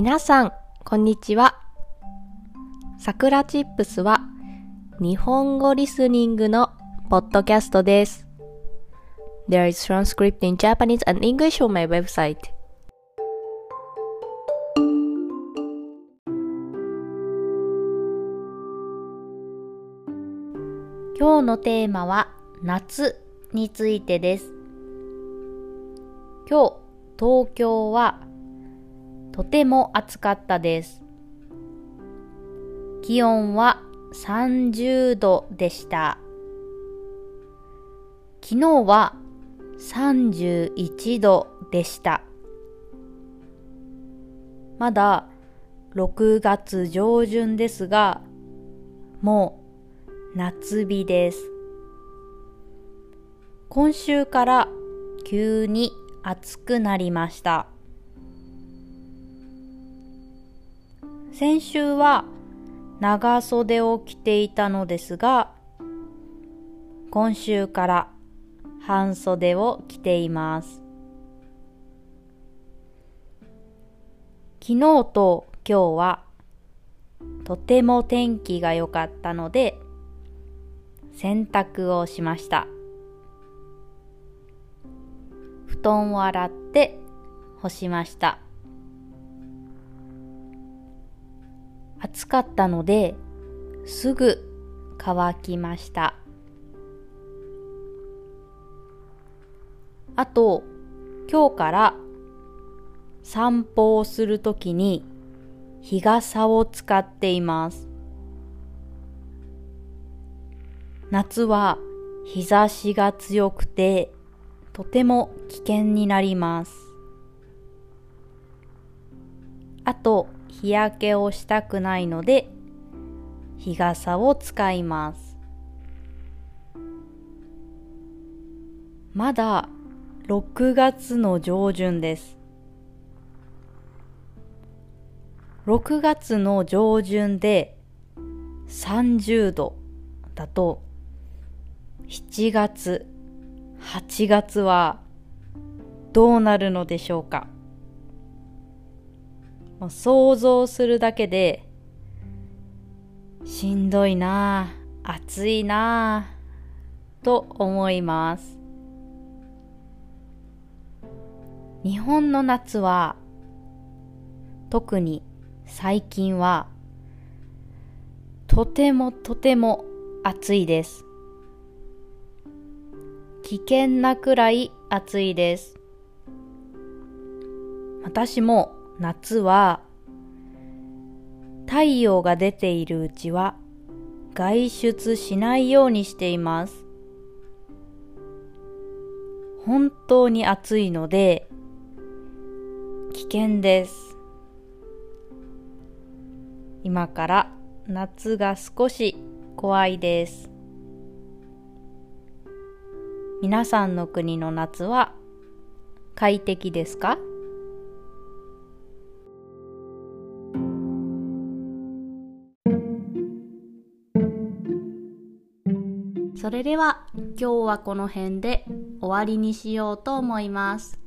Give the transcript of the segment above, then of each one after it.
皆さん、こんにちは。さくらチップスは日本語リスニングのポッドキャストです。There is transcript in Japanese and English on my website. 今日のテーマは夏についてです。今日、東京はとても暑かったです。気温は30度でした。昨日は31度でした。まだ6月上旬ですが、もう夏日です。今週から急に暑くなりました。先週は長袖を着ていたのですが、今週から半袖を着ています。昨日と今日はとても天気が良かったので洗濯をしました。布団を洗って干しました。暑かったのですぐ乾きました。あと、今日から散歩をするときに日傘を使っています。夏は日差しが強くてとても危険になります。あと、日焼けをしたくないので日傘を使います。まだ6月の上旬です。6月の上旬で30度だと7月、8月はどうなるのでしょうかもう想像するだけでしんどいなあ暑いなあと思います。日本の夏は特に最近はとてもとても暑いです。危険なくらい暑いです。私も夏は太陽が出ているうちは外出しないようにしています。本当に暑いので危険です。今から夏が少し怖いです。皆さんの国の夏は快適ですか？それでは今日はこの辺で終わりにしようと思います。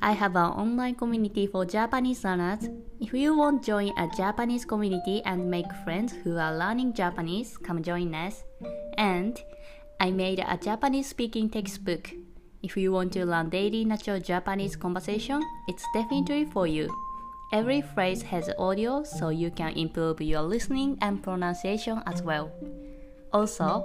I have an online community for Japanese learners. If you want to join a Japanese community and make friends who are learning Japanese, come join us. And I made a Japanese speaking textbook. If you want to learn daily natural Japanese conversation, it's definitely for you. Every phrase has audio so you can improve your listening and pronunciation as well. Also,